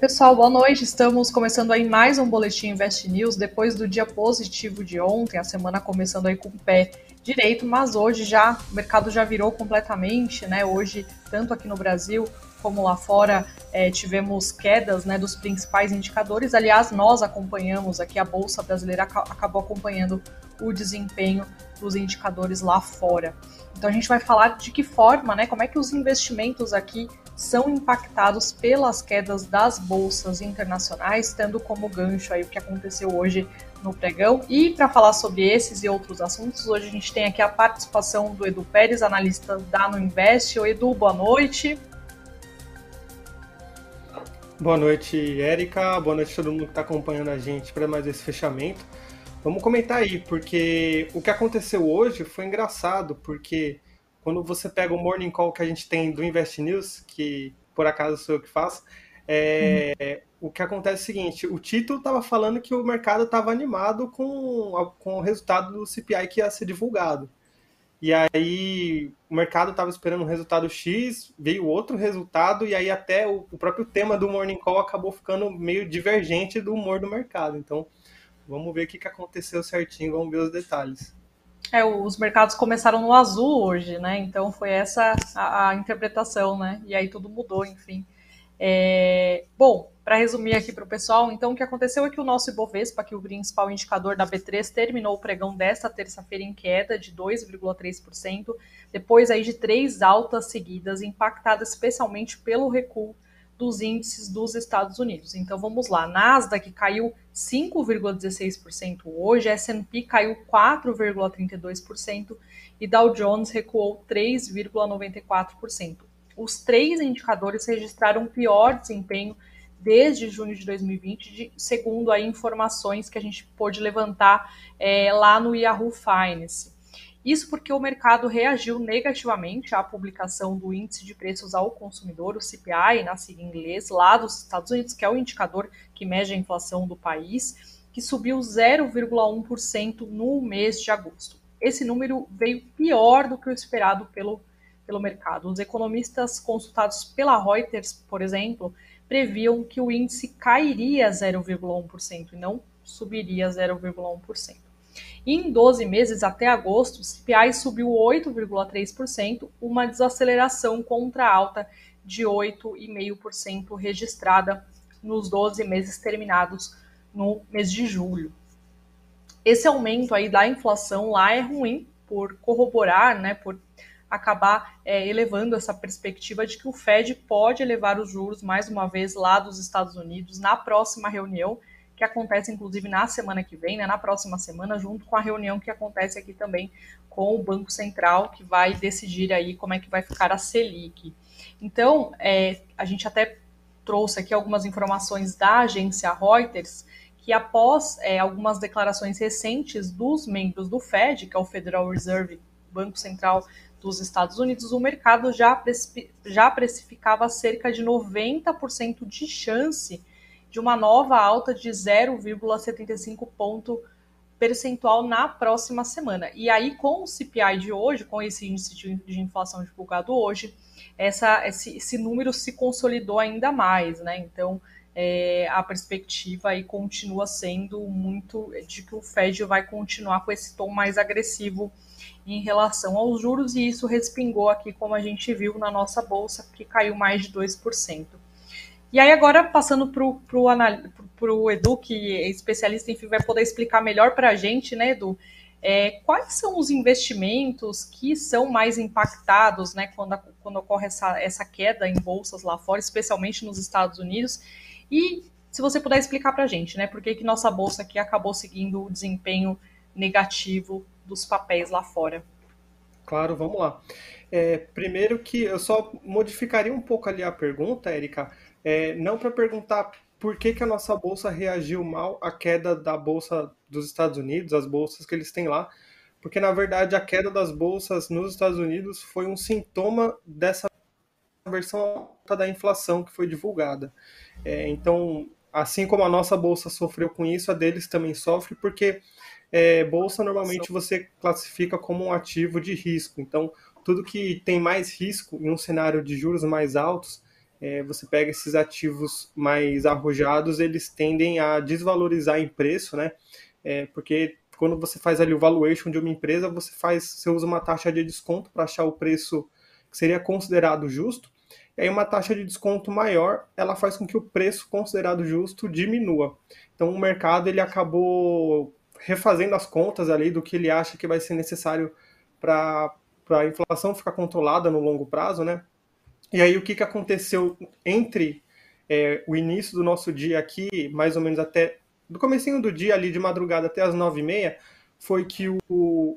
pessoal, boa noite. Estamos começando aí mais um Boletim Invest News, depois do dia positivo de ontem, a semana começando aí com o pé direito, mas hoje já o mercado já virou completamente, né? Hoje, tanto aqui no Brasil como lá fora, é, tivemos quedas né, dos principais indicadores. Aliás, nós acompanhamos aqui, a Bolsa Brasileira acabou acompanhando o desempenho dos indicadores lá fora. Então a gente vai falar de que forma, né, como é que os investimentos aqui são impactados pelas quedas das bolsas internacionais, tendo como gancho aí o que aconteceu hoje no pregão. E para falar sobre esses e outros assuntos, hoje a gente tem aqui a participação do Edu Pérez, analista da No Invest. Oi, Edu, boa noite. Boa noite, Érica. Boa noite a todo mundo que está acompanhando a gente para mais esse fechamento. Vamos comentar aí, porque o que aconteceu hoje foi engraçado, porque quando você pega o morning call que a gente tem do Invest News, que por acaso sou eu que faço, é, o que acontece é o seguinte: o título estava falando que o mercado estava animado com, com o resultado do CPI que ia ser divulgado. E aí o mercado estava esperando um resultado X, veio outro resultado, e aí até o, o, próprio tema do Morning Call acabou ficando meio divergente do humor do mercado. Então, vamos ver o que, que aconteceu certinho, vamos ver os detalhes. É, os mercados começaram no azul hoje, né? Então foi essa a, a interpretação, né? E aí tudo mudou, enfim. É... Bom, para resumir aqui para o pessoal, então o que aconteceu é que o nosso Ibovespa, que é o principal indicador da B3, terminou o pregão desta terça-feira em queda de 2,3%, depois aí de três altas seguidas, impactadas especialmente pelo recuo dos índices dos Estados Unidos. Então vamos lá, Nasdaq caiu 5,16% hoje, S&P caiu 4,32% e Dow Jones recuou 3,94%. Os três indicadores registraram pior desempenho desde junho de 2020, de, segundo aí informações que a gente pôde levantar é, lá no Yahoo Finance. Isso porque o mercado reagiu negativamente à publicação do Índice de Preços ao Consumidor, o CPI, na sigla em inglês, lá dos Estados Unidos, que é o indicador que mede a inflação do país, que subiu 0,1% no mês de agosto. Esse número veio pior do que o esperado pelo, pelo mercado. Os economistas consultados pela Reuters, por exemplo, previam que o índice cairia 0,1% e não subiria 0,1%. Em 12 meses até agosto, o CPI subiu 8,3%, uma desaceleração contra a alta de 8,5% registrada nos 12 meses terminados no mês de julho. Esse aumento aí da inflação lá é ruim por corroborar, né, por acabar é, elevando essa perspectiva de que o Fed pode elevar os juros mais uma vez lá dos Estados Unidos na próxima reunião que acontece inclusive na semana que vem, né, na próxima semana, junto com a reunião que acontece aqui também com o Banco Central, que vai decidir aí como é que vai ficar a Selic. Então, é, a gente até trouxe aqui algumas informações da agência Reuters, que após é, algumas declarações recentes dos membros do Fed, que é o Federal Reserve, Banco Central dos Estados Unidos, o mercado já, já precificava cerca de 90% de chance de uma nova alta de 0,75 ponto percentual na próxima semana. E aí, com o CPI de hoje, com esse índice de inflação divulgado hoje, essa, esse, esse número se consolidou ainda mais, né? Então, é, a perspectiva aí continua sendo muito de que o Fed vai continuar com esse tom mais agressivo em relação aos juros, e isso respingou aqui, como a gente viu na nossa bolsa, que caiu mais de 2%. E aí agora, passando para o Edu, que é especialista, enfim, vai poder explicar melhor para a gente, né, Edu, é, quais são os investimentos que são mais impactados, né, quando, quando ocorre essa, essa queda em bolsas lá fora, especialmente nos Estados Unidos, e se você puder explicar para a gente, né, por que, que nossa bolsa aqui acabou seguindo o desempenho negativo dos papéis lá fora. Claro, vamos lá. É, primeiro que eu só modificaria um pouco ali a pergunta, Erika, é, não para perguntar por que, que a nossa bolsa reagiu mal à queda da bolsa dos Estados Unidos, as bolsas que eles têm lá, porque na verdade a queda das bolsas nos Estados Unidos foi um sintoma dessa versão alta da inflação que foi divulgada. É, então, assim como a nossa bolsa sofreu com isso, a deles também sofre, porque é, bolsa normalmente você classifica como um ativo de risco. Então, tudo que tem mais risco em um cenário de juros mais altos é, você pega esses ativos mais arrojados, eles tendem a desvalorizar em preço, né? É, porque quando você faz ali o valuation de uma empresa, você faz, você usa uma taxa de desconto para achar o preço que seria considerado justo. E aí uma taxa de desconto maior, ela faz com que o preço considerado justo diminua. Então o mercado ele acabou refazendo as contas ali do que ele acha que vai ser necessário para a inflação ficar controlada no longo prazo, né? E aí o que, que aconteceu entre é, o início do nosso dia aqui, mais ou menos até do comecinho do dia ali de madrugada até as nove e meia, foi que o,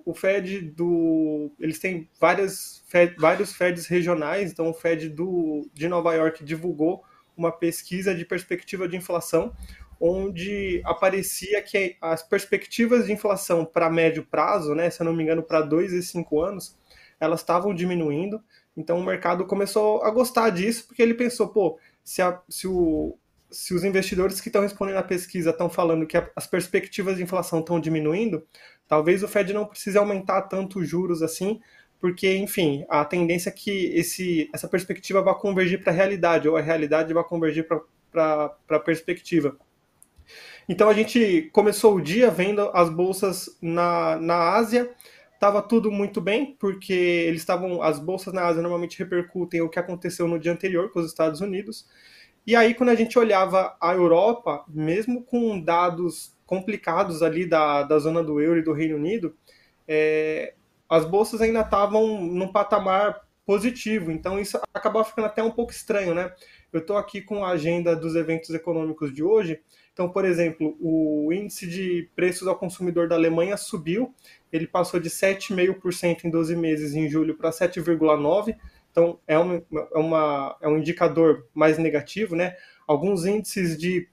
o Fed do. Eles têm várias, Fed, vários Feds regionais, então o Fed do, de Nova York divulgou uma pesquisa de perspectiva de inflação, onde aparecia que as perspectivas de inflação para médio prazo, né, se eu não me engano, para dois e cinco anos, elas estavam diminuindo. Então o mercado começou a gostar disso, porque ele pensou, pô, se, a, se, o, se os investidores que estão respondendo à pesquisa estão falando que a, as perspectivas de inflação estão diminuindo, talvez o Fed não precise aumentar tanto os juros assim, porque, enfim, a tendência é que esse, essa perspectiva vá convergir para a realidade, ou a realidade vai convergir para a perspectiva. Então a gente começou o dia vendo as bolsas na, na Ásia, estava tudo muito bem, porque eles estavam. As bolsas na Ásia normalmente repercutem o que aconteceu no dia anterior com os Estados Unidos. E aí, quando a gente olhava a Europa, mesmo com dados complicados ali da, da zona do euro e do Reino Unido, é, as bolsas ainda estavam num patamar positivo. Então, isso acabava ficando até um pouco estranho, né? Eu estou aqui com a agenda dos eventos econômicos de hoje. Então, por exemplo, o índice de preços ao consumidor da Alemanha subiu, ele passou de 7,5% em 12 meses em julho para 7,9%, então é, uma, é, uma, é um indicador mais negativo, né? Alguns índices de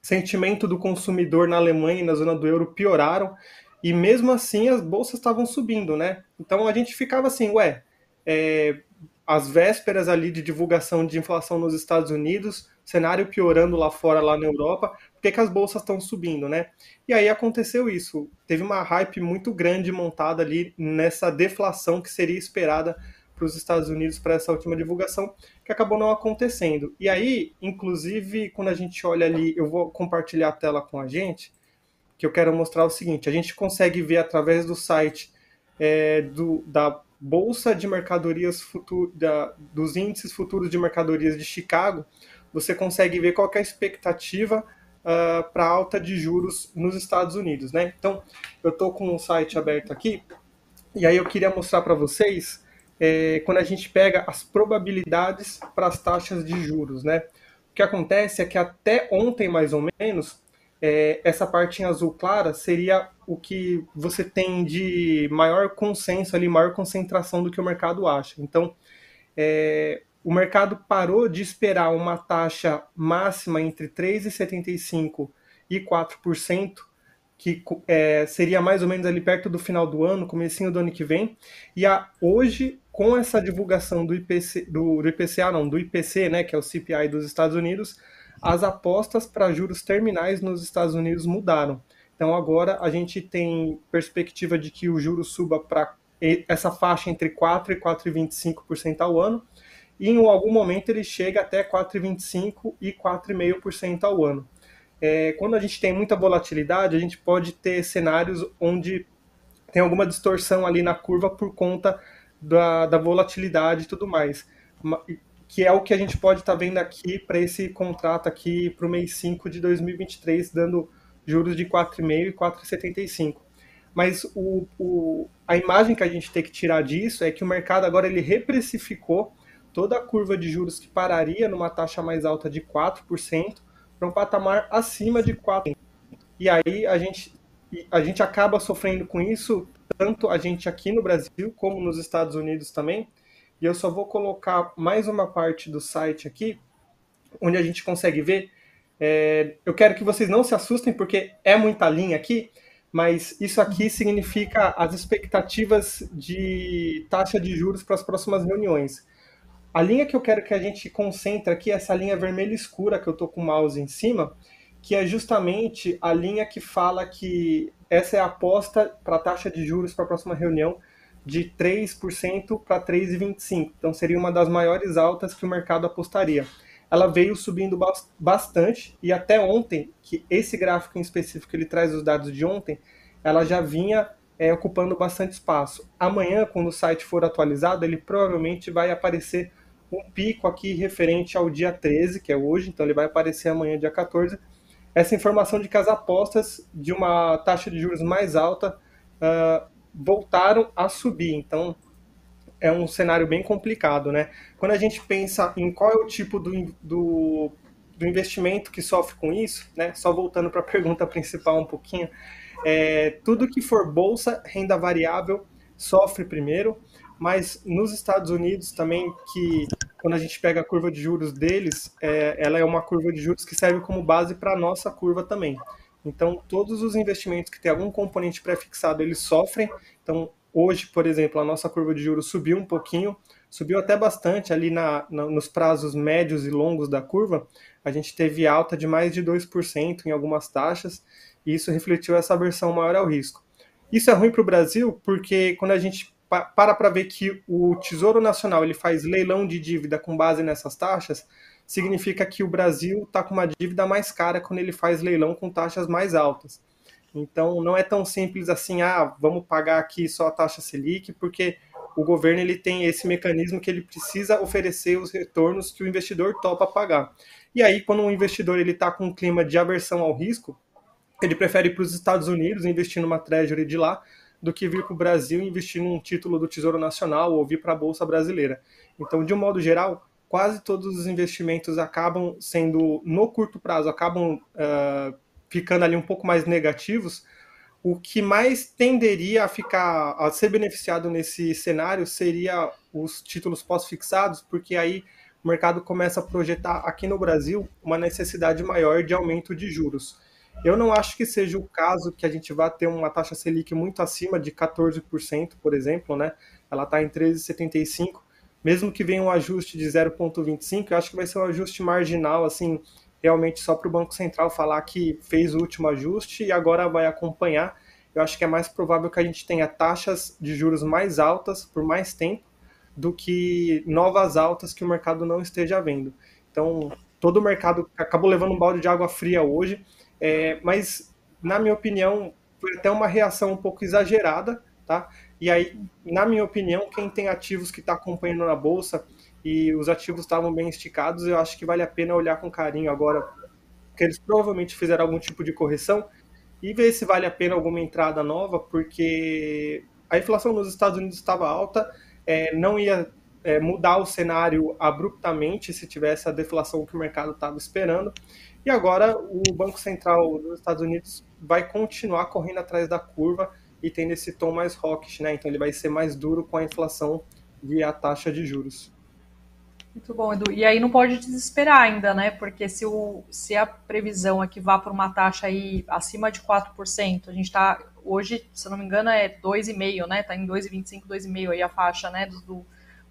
sentimento do consumidor na Alemanha e na zona do euro pioraram, e mesmo assim as bolsas estavam subindo, né? Então a gente ficava assim, ué, é, as vésperas ali de divulgação de inflação nos Estados Unidos, cenário piorando lá fora, lá na Europa, que, que as bolsas estão subindo, né? E aí aconteceu isso. Teve uma hype muito grande montada ali nessa deflação que seria esperada para os Estados Unidos para essa última divulgação, que acabou não acontecendo. E aí, inclusive, quando a gente olha ali, eu vou compartilhar a tela com a gente, que eu quero mostrar o seguinte: a gente consegue ver através do site é, do, da Bolsa de Mercadorias Futur, da, dos índices futuros de mercadorias de Chicago, você consegue ver qual é a expectativa uh, para alta de juros nos Estados Unidos, né? Então, eu estou com o site aberto aqui e aí eu queria mostrar para vocês é, quando a gente pega as probabilidades para as taxas de juros, né? O que acontece é que até ontem, mais ou menos, é, essa parte em azul clara seria o que você tem de maior consenso ali, maior concentração do que o mercado acha. Então, é, o mercado parou de esperar uma taxa máxima entre 3,75% e 4%, que é, seria mais ou menos ali perto do final do ano, comecinho do ano que vem, e a, hoje, com essa divulgação do, IPC, do, do IPCA, não, do IPC, né, que é o CPI dos Estados Unidos, as apostas para juros terminais nos Estados Unidos mudaram. Então agora a gente tem perspectiva de que o juro suba para essa faixa entre 4 e 4,25% ao ano, e em algum momento ele chega até 4,25% e 4,5% ao ano. É, quando a gente tem muita volatilidade, a gente pode ter cenários onde tem alguma distorção ali na curva por conta da, da volatilidade e tudo mais que é o que a gente pode estar tá vendo aqui para esse contrato aqui para o mês 5 de 2023, dando juros de 4,5 e 4,75. Mas o, o, a imagem que a gente tem que tirar disso é que o mercado agora ele reprecificou toda a curva de juros que pararia numa taxa mais alta de 4% para um patamar acima de 4%. E aí a gente, a gente acaba sofrendo com isso, tanto a gente aqui no Brasil como nos Estados Unidos também, e eu só vou colocar mais uma parte do site aqui, onde a gente consegue ver. É, eu quero que vocês não se assustem, porque é muita linha aqui, mas isso aqui significa as expectativas de taxa de juros para as próximas reuniões. A linha que eu quero que a gente concentre aqui é essa linha vermelha escura que eu estou com o mouse em cima, que é justamente a linha que fala que essa é a aposta para a taxa de juros para a próxima reunião de 3% para 3,25%. Então seria uma das maiores altas que o mercado apostaria. ela veio subindo bastante e até ontem, que esse gráfico em específico ele traz os dados de ontem, ela já vinha é, ocupando bastante espaço. Amanhã, quando o site for atualizado, ele provavelmente vai aparecer um pico aqui referente ao dia 13, que é hoje, então ele vai aparecer amanhã, dia 14. Essa informação de que as apostas de uma taxa de juros mais alta uh, voltaram a subir. Então, é um cenário bem complicado, né? Quando a gente pensa em qual é o tipo do, do, do investimento que sofre com isso, né? Só voltando para a pergunta principal um pouquinho, é, tudo que for bolsa, renda variável, sofre primeiro, mas nos Estados Unidos também, que quando a gente pega a curva de juros deles, é, ela é uma curva de juros que serve como base para a nossa curva também. Então, todos os investimentos que têm algum componente pré-fixado, eles sofrem. Então, hoje, por exemplo, a nossa curva de juros subiu um pouquinho, subiu até bastante ali na, na, nos prazos médios e longos da curva. A gente teve alta de mais de 2% em algumas taxas, e isso refletiu essa aversão maior ao risco. Isso é ruim para o Brasil porque quando a gente para para ver que o Tesouro Nacional ele faz leilão de dívida com base nessas taxas, significa que o Brasil está com uma dívida mais cara quando ele faz leilão com taxas mais altas. Então não é tão simples assim, ah, vamos pagar aqui só a taxa Selic, porque o governo ele tem esse mecanismo que ele precisa oferecer os retornos que o investidor topa pagar. E aí, quando um investidor ele está com um clima de aversão ao risco, ele prefere ir para os Estados Unidos investir numa treasury de lá, do que vir para o Brasil investir num título do Tesouro Nacional ou vir para a Bolsa Brasileira. Então, de um modo geral, quase todos os investimentos acabam sendo, no curto prazo, acabam uh, ficando ali um pouco mais negativos. O que mais tenderia a ficar, a ser beneficiado nesse cenário seria os títulos pós-fixados, porque aí o mercado começa a projetar aqui no Brasil uma necessidade maior de aumento de juros. Eu não acho que seja o caso que a gente vá ter uma taxa Selic muito acima de 14%, por exemplo, né? Ela está em 13,75%. Mesmo que venha um ajuste de 0,25%, eu acho que vai ser um ajuste marginal, assim, realmente só para o Banco Central falar que fez o último ajuste e agora vai acompanhar. Eu acho que é mais provável que a gente tenha taxas de juros mais altas por mais tempo do que novas altas que o mercado não esteja vendo. Então, todo o mercado acabou levando um balde de água fria hoje é, mas, na minha opinião, foi até uma reação um pouco exagerada, tá? E aí, na minha opinião, quem tem ativos que está acompanhando na bolsa e os ativos estavam bem esticados, eu acho que vale a pena olhar com carinho agora, porque eles provavelmente fizeram algum tipo de correção e ver se vale a pena alguma entrada nova, porque a inflação nos Estados Unidos estava alta, é, não ia é, mudar o cenário abruptamente se tivesse a deflação que o mercado estava esperando. E agora o Banco Central dos Estados Unidos vai continuar correndo atrás da curva e tendo esse tom mais hawkish, né? Então ele vai ser mais duro com a inflação e a taxa de juros. Muito bom, Edu. E aí não pode desesperar ainda, né? Porque se, o, se a previsão é que vá para uma taxa aí acima de 4%, a gente está hoje, se eu não me engano, é 2,5%, né? Está em 2,25, 2,5% aí a faixa, né? Do,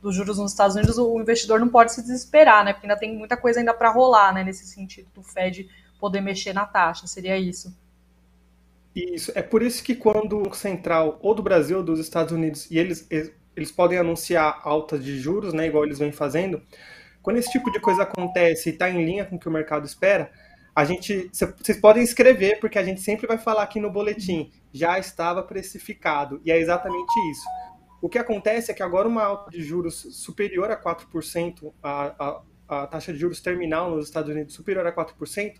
dos juros nos Estados Unidos, o investidor não pode se desesperar, né? Porque ainda tem muita coisa ainda para rolar, né? Nesse sentido do Fed poder mexer na taxa, seria isso. Isso. É por isso que quando o Central, ou do Brasil, ou dos Estados Unidos, e eles, eles podem anunciar altas de juros, né? Igual eles vêm fazendo, quando esse tipo de coisa acontece e está em linha com o que o mercado espera, a gente, vocês podem escrever, porque a gente sempre vai falar aqui no boletim, já estava precificado. E é exatamente isso. O que acontece é que agora uma alta de juros superior a 4%, a, a, a taxa de juros terminal nos Estados Unidos superior a 4%,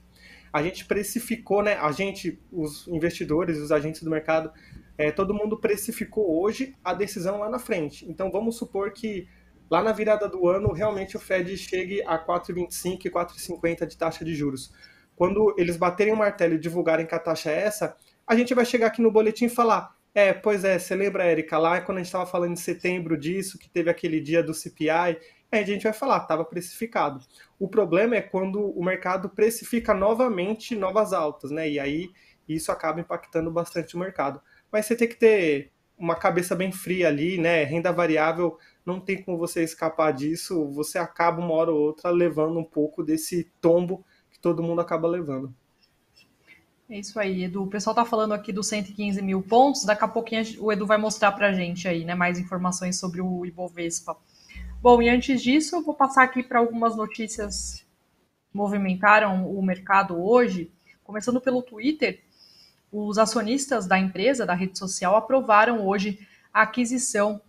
a gente precificou, né? A gente, os investidores, os agentes do mercado, é, todo mundo precificou hoje a decisão lá na frente. Então vamos supor que lá na virada do ano realmente o Fed chegue a 4,25 e 4,50 de taxa de juros. Quando eles baterem o martelo e divulgarem que a taxa é essa, a gente vai chegar aqui no boletim e falar: é, pois é, você lembra, Érica, lá quando a gente estava falando em setembro disso, que teve aquele dia do CPI, aí a gente vai falar, estava precificado. O problema é quando o mercado precifica novamente novas altas, né? E aí isso acaba impactando bastante o mercado. Mas você tem que ter uma cabeça bem fria ali, né? Renda variável, não tem como você escapar disso, você acaba uma hora ou outra levando um pouco desse tombo que todo mundo acaba levando. É isso aí, Edu. O pessoal está falando aqui dos 115 mil pontos. Daqui a pouquinho o Edu vai mostrar para a gente aí, né, mais informações sobre o Ibovespa. Bom, e antes disso, eu vou passar aqui para algumas notícias movimentaram o mercado hoje, começando pelo Twitter, os acionistas da empresa, da rede social, aprovaram hoje a aquisição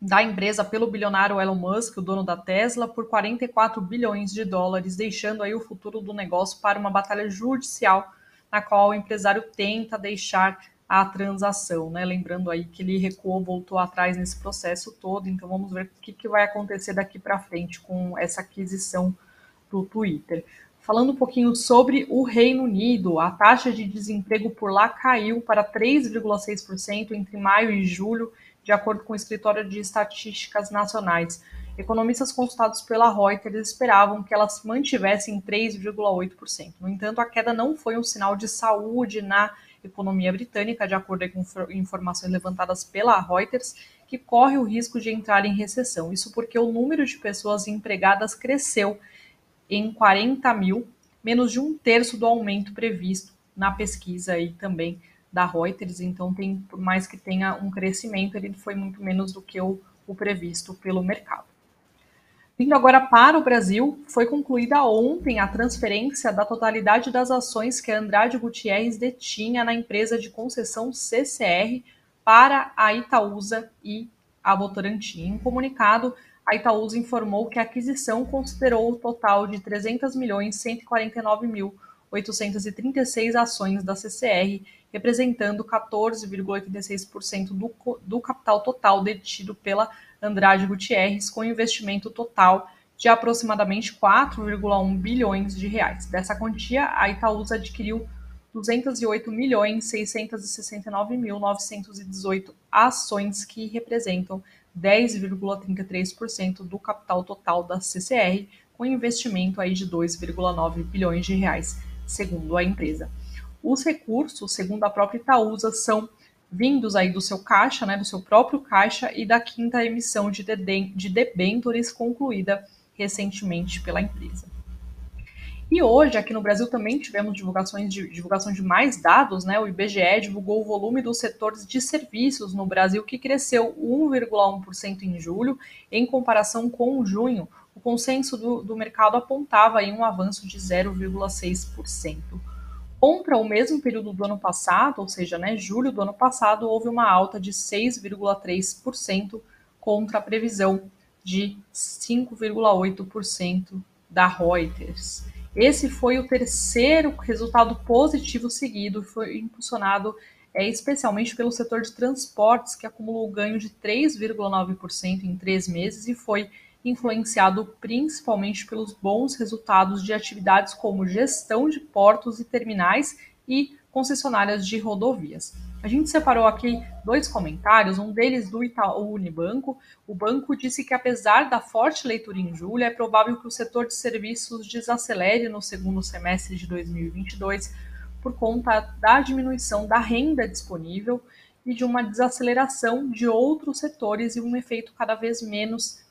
da empresa pelo bilionário Elon Musk, o dono da Tesla, por 44 bilhões de dólares, deixando aí o futuro do negócio para uma batalha judicial na qual o empresário tenta deixar a transação, né? Lembrando aí que ele recuou, voltou atrás nesse processo todo, então vamos ver o que, que vai acontecer daqui para frente com essa aquisição do Twitter. Falando um pouquinho sobre o Reino Unido, a taxa de desemprego por lá caiu para 3,6% entre maio e julho, de acordo com o Escritório de Estatísticas Nacionais. Economistas consultados pela Reuters esperavam que elas mantivessem 3,8%. No entanto, a queda não foi um sinal de saúde na economia britânica, de acordo com informações levantadas pela Reuters, que corre o risco de entrar em recessão. Isso porque o número de pessoas empregadas cresceu em 40 mil, menos de um terço do aumento previsto na pesquisa e também da Reuters, então tem, por mais que tenha um crescimento, ele foi muito menos do que o, o previsto pelo mercado. Vindo agora para o Brasil, foi concluída ontem a transferência da totalidade das ações que Andrade Gutierrez detinha na empresa de concessão CCR para a Itaúsa e a Votorantim. Em comunicado, a Itaúsa informou que a aquisição considerou o total de 300 milhões 149 mil 836 ações da CCR representando 14,86% do, do capital total detido pela Andrade Gutierrez, com investimento total de aproximadamente 4,1 bilhões de reais. Dessa quantia, a Itaúsa adquiriu 208.669.918 ações que representam 10,33% do capital total da CCR, com investimento aí de 2,9 bilhões de reais, segundo a empresa. Os recursos, segundo a própria Itaúsa, são vindos aí do seu caixa, né, do seu próprio caixa e da quinta emissão de, de debêntures concluída recentemente pela empresa. E hoje, aqui no Brasil, também tivemos divulgações de, divulgação de mais dados, né? O IBGE divulgou o volume dos setores de serviços no Brasil, que cresceu 1,1% em julho, em comparação com junho. O consenso do, do mercado apontava aí um avanço de 0,6%. Contra o mesmo período do ano passado, ou seja, né, julho do ano passado, houve uma alta de 6,3% contra a previsão de 5,8% da Reuters. Esse foi o terceiro resultado positivo seguido, foi impulsionado é, especialmente pelo setor de transportes, que acumulou ganho de 3,9% em três meses e foi influenciado principalmente pelos bons resultados de atividades como gestão de portos e terminais e concessionárias de rodovias. A gente separou aqui dois comentários, um deles do Itaú Unibanco. O banco disse que apesar da forte leitura em julho, é provável que o setor de serviços desacelere no segundo semestre de 2022 por conta da diminuição da renda disponível e de uma desaceleração de outros setores e um efeito cada vez menos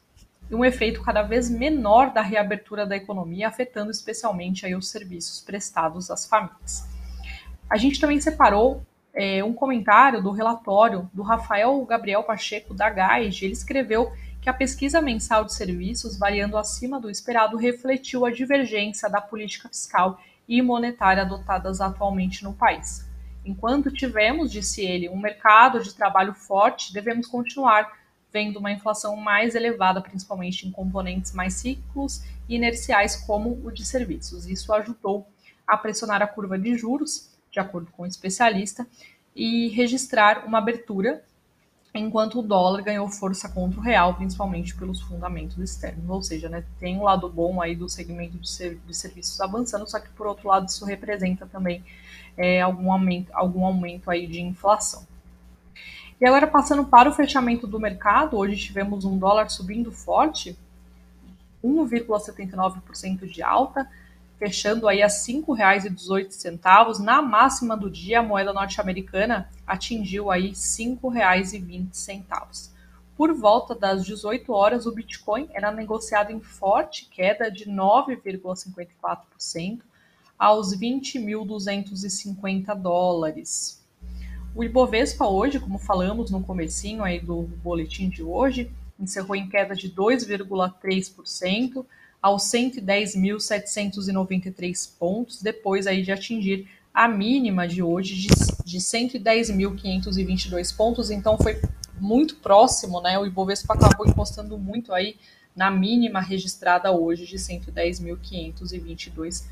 e um efeito cada vez menor da reabertura da economia, afetando especialmente aí os serviços prestados às famílias. A gente também separou é, um comentário do relatório do Rafael Gabriel Pacheco da GAID. Ele escreveu que a pesquisa mensal de serviços, variando acima do esperado, refletiu a divergência da política fiscal e monetária adotadas atualmente no país. Enquanto tivemos, disse ele, um mercado de trabalho forte, devemos continuar vendo uma inflação mais elevada, principalmente em componentes mais ciclos e inerciais, como o de serviços. Isso ajudou a pressionar a curva de juros, de acordo com o especialista, e registrar uma abertura, enquanto o dólar ganhou força contra o real, principalmente pelos fundamentos externos. Ou seja, né, tem um lado bom aí do segmento de, de serviços avançando, só que por outro lado isso representa também é, algum aumento, algum aumento aí de inflação. E agora passando para o fechamento do mercado, hoje tivemos um dólar subindo forte, 1,79% de alta, fechando aí a R$ 5,18. Na máxima do dia, a moeda norte-americana atingiu aí R$ 5,20. Por volta das 18 horas, o Bitcoin era negociado em forte queda de 9,54% aos 20.250 dólares. O Ibovespa hoje, como falamos no comecinho aí do boletim de hoje, encerrou em queda de 2,3% aos 110.793 pontos, depois aí de atingir a mínima de hoje de, de 110.522 pontos, então foi muito próximo, né? O Ibovespa acabou encostando muito aí na mínima registrada hoje de 110.522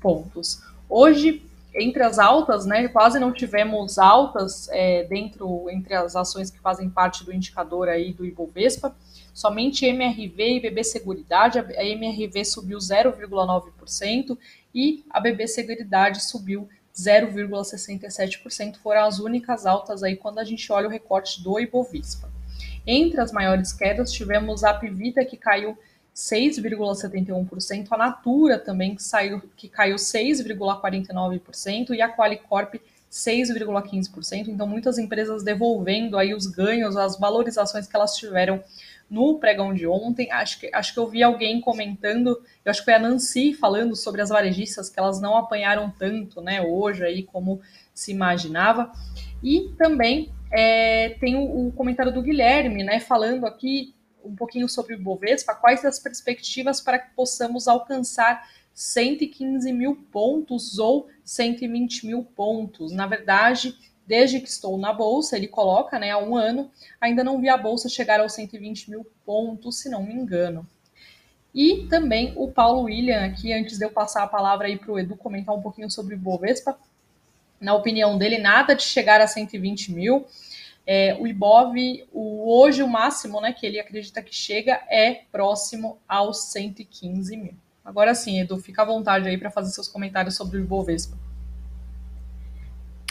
pontos. Hoje, entre as altas, né, quase não tivemos altas é, dentro entre as ações que fazem parte do indicador aí do Ibovespa. Somente MRV e BB Seguridade, a MRV subiu 0,9% e a BB Seguridade subiu 0,67%. Foram as únicas altas aí quando a gente olha o recorte do Ibovespa. Entre as maiores quedas, tivemos a Pivita que caiu 6,71%, a Natura também que, saiu, que caiu 6,49% e a Qualicorp 6,15%. Então, muitas empresas devolvendo aí os ganhos, as valorizações que elas tiveram no pregão de ontem. Acho que, acho que eu vi alguém comentando, eu acho que foi a Nancy falando sobre as varejistas, que elas não apanharam tanto né, hoje aí como se imaginava. E também é, tem o, o, comentário do Guilherme, né, falando aqui um pouquinho sobre o Bovespa, quais as perspectivas para que possamos alcançar 115 mil pontos ou 120 mil pontos. Na verdade, desde que estou na bolsa, ele coloca, né, há um ano, ainda não vi a bolsa chegar aos 120 mil pontos, se não me engano. E também o Paulo William, aqui, antes de eu passar a palavra aí para o Edu comentar um pouquinho sobre o Bovespa, na opinião dele, nada de chegar a 120 mil. É, o Ibov, o, hoje o máximo né, que ele acredita que chega é próximo aos 115 mil. Agora sim, Edu, fica à vontade aí para fazer seus comentários sobre o Ibovespa.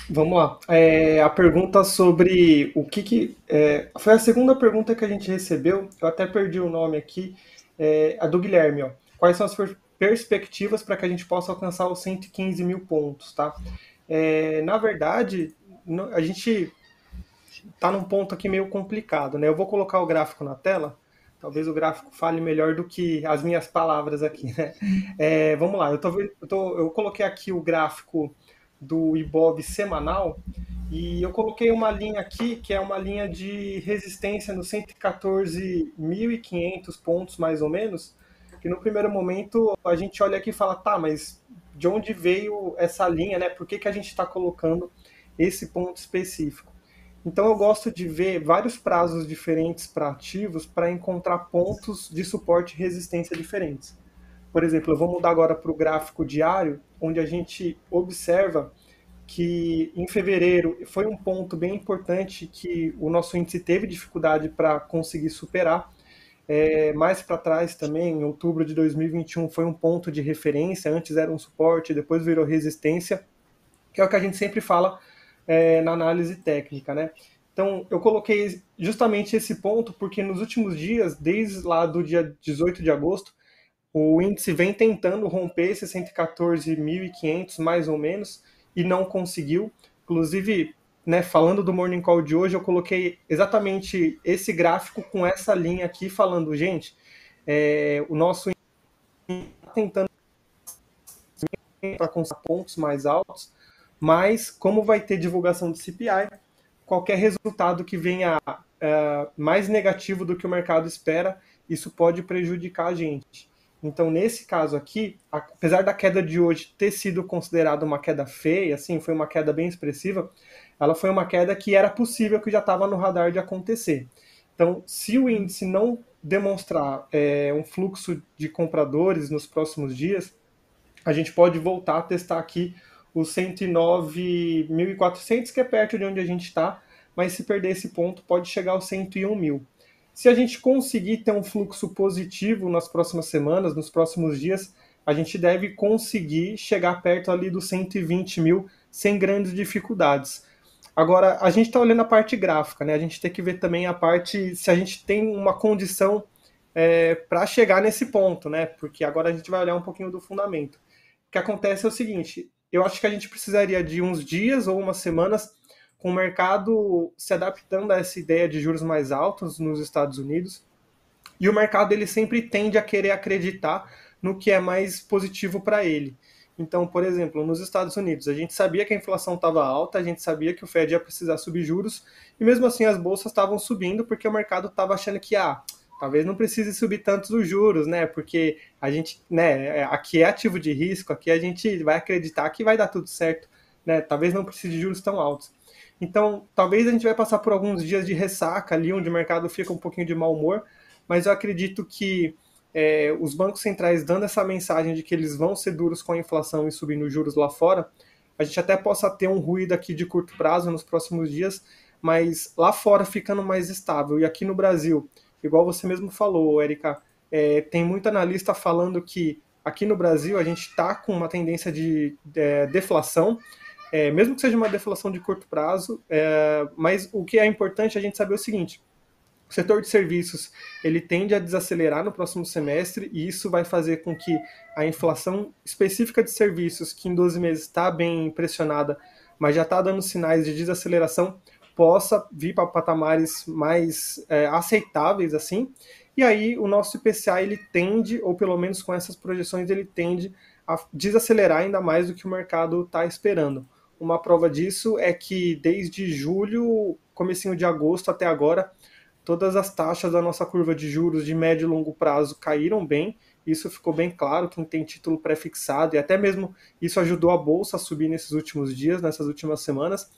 Vamos lá. É, a pergunta sobre o que, que é, foi a segunda pergunta que a gente recebeu. Eu até perdi o nome aqui. É, a do Guilherme. Ó. Quais são as perspectivas para que a gente possa alcançar os 115 mil pontos, tá? É, na verdade, a gente está num ponto aqui meio complicado, né? Eu vou colocar o gráfico na tela. Talvez o gráfico fale melhor do que as minhas palavras aqui, né? É, vamos lá. Eu, tô, eu, tô, eu coloquei aqui o gráfico do IBOV semanal e eu coloquei uma linha aqui que é uma linha de resistência nos 114.500 pontos mais ou menos, que no primeiro momento a gente olha aqui e fala, tá, mas de onde veio essa linha, né? Por que, que a gente está colocando esse ponto específico? Então eu gosto de ver vários prazos diferentes para ativos para encontrar pontos de suporte e resistência diferentes. Por exemplo, eu vou mudar agora para o gráfico diário, onde a gente observa que em fevereiro foi um ponto bem importante que o nosso índice teve dificuldade para conseguir superar. É, mais para trás também, em outubro de 2021, foi um ponto de referência. Antes era um suporte, depois virou resistência, que é o que a gente sempre fala é, na análise técnica, né? Então, eu coloquei justamente esse ponto porque nos últimos dias, desde lá do dia 18 de agosto, o índice vem tentando romper esses 114.500 mais ou menos e não conseguiu. Inclusive, né, falando do Morning Call de hoje, eu coloquei exatamente esse gráfico com essa linha aqui falando, gente, é, o nosso está tentando para alcançar pontos mais altos, mas como vai ter divulgação do CPI, qualquer resultado que venha uh, mais negativo do que o mercado espera, isso pode prejudicar a gente. Então, nesse caso aqui, apesar da queda de hoje ter sido considerada uma queda feia, assim, foi uma queda bem expressiva, ela foi uma queda que era possível que já estava no radar de acontecer. Então, se o índice não demonstrar é, um fluxo de compradores nos próximos dias, a gente pode voltar a testar aqui os 109.400, que é perto de onde a gente está, mas se perder esse ponto, pode chegar aos 101 mil. Se a gente conseguir ter um fluxo positivo nas próximas semanas, nos próximos dias, a gente deve conseguir chegar perto ali dos 120 mil sem grandes dificuldades. Agora, a gente está olhando a parte gráfica, né? A gente tem que ver também a parte se a gente tem uma condição é, para chegar nesse ponto, né? Porque agora a gente vai olhar um pouquinho do fundamento. O que acontece é o seguinte: eu acho que a gente precisaria de uns dias ou umas semanas com o mercado se adaptando a essa ideia de juros mais altos nos Estados Unidos. E o mercado ele sempre tende a querer acreditar no que é mais positivo para ele. Então, por exemplo, nos Estados Unidos, a gente sabia que a inflação estava alta, a gente sabia que o Fed ia precisar subir juros, e mesmo assim as bolsas estavam subindo porque o mercado estava achando que ah, talvez não precise subir tantos os juros, né? Porque a gente, né, aqui é ativo de risco, aqui a gente vai acreditar que vai dar tudo certo, né? Talvez não precise de juros tão altos. Então, talvez a gente vai passar por alguns dias de ressaca ali, onde o mercado fica um pouquinho de mau humor, mas eu acredito que é, os bancos centrais dando essa mensagem de que eles vão ser duros com a inflação e subindo os juros lá fora, a gente até possa ter um ruído aqui de curto prazo nos próximos dias, mas lá fora ficando mais estável. E aqui no Brasil, igual você mesmo falou, Erika, é, tem muito analista falando que aqui no Brasil a gente está com uma tendência de, é, deflação, é, mesmo que seja uma deflação de curto prazo, é, mas o que é importante é a gente saber o seguinte: o setor de serviços ele tende a desacelerar no próximo semestre e isso vai fazer com que a inflação específica de serviços, que em 12 meses está bem pressionada, mas já está dando sinais de desaceleração, possa vir para patamares mais é, aceitáveis assim. E aí o nosso IPCA ele tende, ou pelo menos com essas projeções, ele tende a desacelerar ainda mais do que o mercado está esperando. Uma prova disso é que desde julho, comecinho de agosto até agora, todas as taxas da nossa curva de juros de médio e longo prazo caíram bem. Isso ficou bem claro, quem tem título pré-fixado, e até mesmo isso ajudou a bolsa a subir nesses últimos dias, nessas últimas semanas.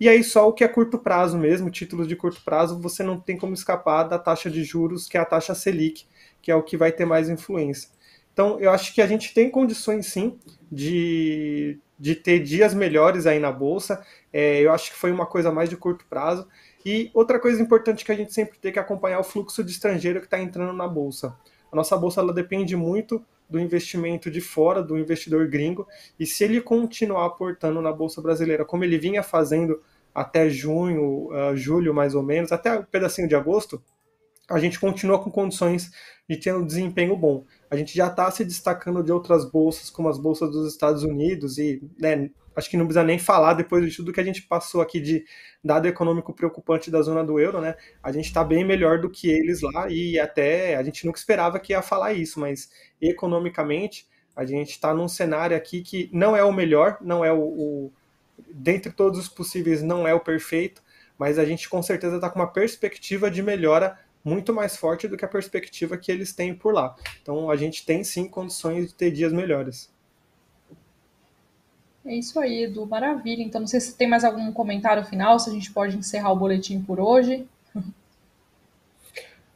E aí só o que é curto prazo mesmo, títulos de curto prazo, você não tem como escapar da taxa de juros, que é a taxa Selic, que é o que vai ter mais influência. Então, eu acho que a gente tem condições sim de, de ter dias melhores aí na bolsa. É, eu acho que foi uma coisa mais de curto prazo. E outra coisa importante que a gente sempre tem que acompanhar é o fluxo de estrangeiro que está entrando na bolsa. A nossa bolsa ela depende muito do investimento de fora, do investidor gringo, e se ele continuar aportando na Bolsa Brasileira, como ele vinha fazendo até junho, uh, julho mais ou menos, até o um pedacinho de agosto, a gente continua com condições de ter um desempenho bom. A gente já está se destacando de outras bolsas, como as bolsas dos Estados Unidos, e né, acho que não precisa nem falar depois de tudo que a gente passou aqui de dado econômico preocupante da zona do euro, né? A gente está bem melhor do que eles lá e até a gente nunca esperava que ia falar isso, mas economicamente a gente está num cenário aqui que não é o melhor, não é o, o dentre todos os possíveis não é o perfeito, mas a gente com certeza está com uma perspectiva de melhora muito mais forte do que a perspectiva que eles têm por lá. Então a gente tem sim condições de ter dias melhores. É isso aí, Edu. Maravilha. Então, não sei se tem mais algum comentário final, se a gente pode encerrar o boletim por hoje.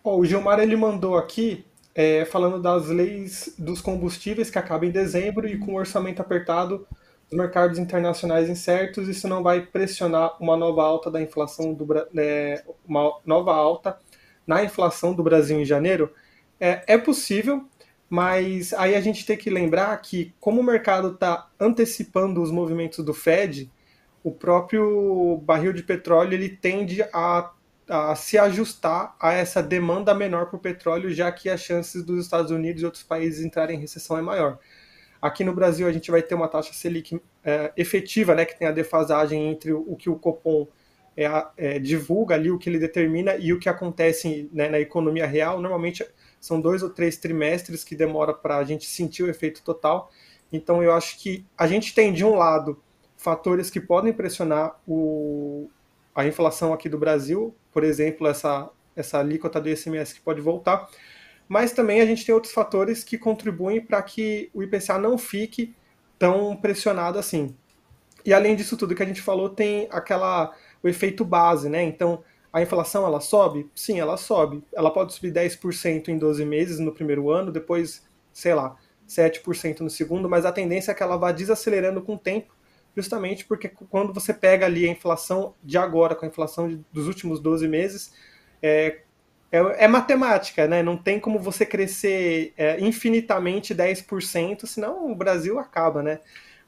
O Gilmar ele mandou aqui é, falando das leis dos combustíveis que acabam em dezembro e com o orçamento apertado dos mercados internacionais incertos, isso não vai pressionar uma nova alta da inflação do é, uma nova alta na inflação do Brasil em janeiro. É, é possível, mas aí a gente tem que lembrar que, como o mercado está antecipando os movimentos do Fed, o próprio barril de petróleo ele tende a, a se ajustar a essa demanda menor por petróleo, já que as chances dos Estados Unidos e outros países entrarem em recessão é maior. Aqui no Brasil a gente vai ter uma taxa Selic é, efetiva, né, que tem a defasagem entre o, que o Copom é, é, divulga ali, o que ele determina e o que acontece né, na economia real. Normalmente são dois ou três trimestres que demora para a gente sentir o efeito total. Então eu acho que a gente tem de um lado fatores que podem pressionar o, a inflação aqui do Brasil, por exemplo, essa, essa alíquota do ICMS que pode voltar, mas também a gente tem outros fatores que contribuem para que o IPCA não fique tão pressionado assim. E além disso tudo que a gente falou, tem aquela o efeito base, né? Então, a inflação ela sobe? Sim, ela sobe. Ela pode subir 10% em 12 meses no primeiro ano, depois, sei lá, 7% no segundo, mas a tendência é que ela vá desacelerando com o tempo, justamente porque quando você pega ali a inflação de agora com a inflação de, dos últimos 12 meses, é, é, é, matemática, né? Não tem como você crescer é, infinitamente 10%, senão o Brasil acaba, né?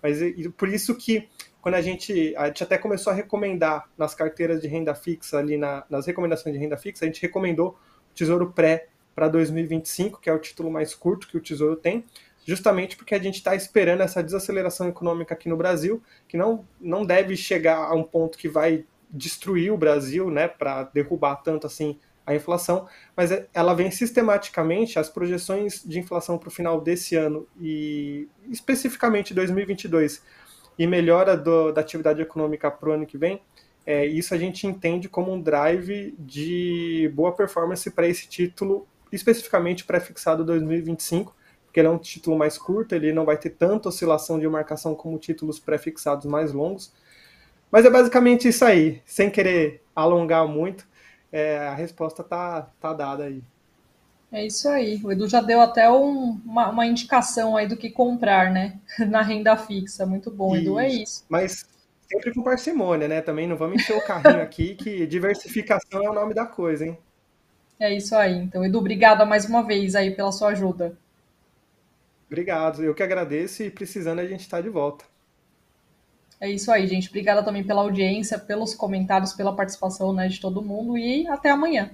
Mas por isso que quando a gente, a gente até começou a recomendar nas carteiras de renda fixa, ali na, nas recomendações de renda fixa, a gente recomendou o Tesouro Pré para 2025, que é o título mais curto que o Tesouro tem, justamente porque a gente está esperando essa desaceleração econômica aqui no Brasil, que não, não deve chegar a um ponto que vai destruir o Brasil, né, para derrubar tanto assim a inflação, mas é, ela vem sistematicamente, as projeções de inflação para o final desse ano e especificamente 2022 e melhora do, da atividade econômica para o ano que vem, é, isso a gente entende como um drive de boa performance para esse título especificamente pré-fixado 2025, porque ele é um título mais curto, ele não vai ter tanta oscilação de marcação como títulos pré-fixados mais longos. Mas é basicamente isso aí, sem querer alongar muito, é, a resposta tá, tá dada aí. É isso aí. O Edu já deu até um, uma, uma, indicação aí do que comprar, né? Na renda fixa. Muito bom, isso. Edu. É isso. Mas sempre com parcimônia, né? Também não vamos encher o carrinho aqui, que diversificação é o nome da coisa, hein? É isso aí. Então, Edu, obrigada mais uma vez aí pela sua ajuda. Obrigado. Eu que agradeço e precisando a gente está de volta. É isso aí, gente. Obrigada também pela audiência, pelos comentários, pela participação né, de todo mundo e até amanhã.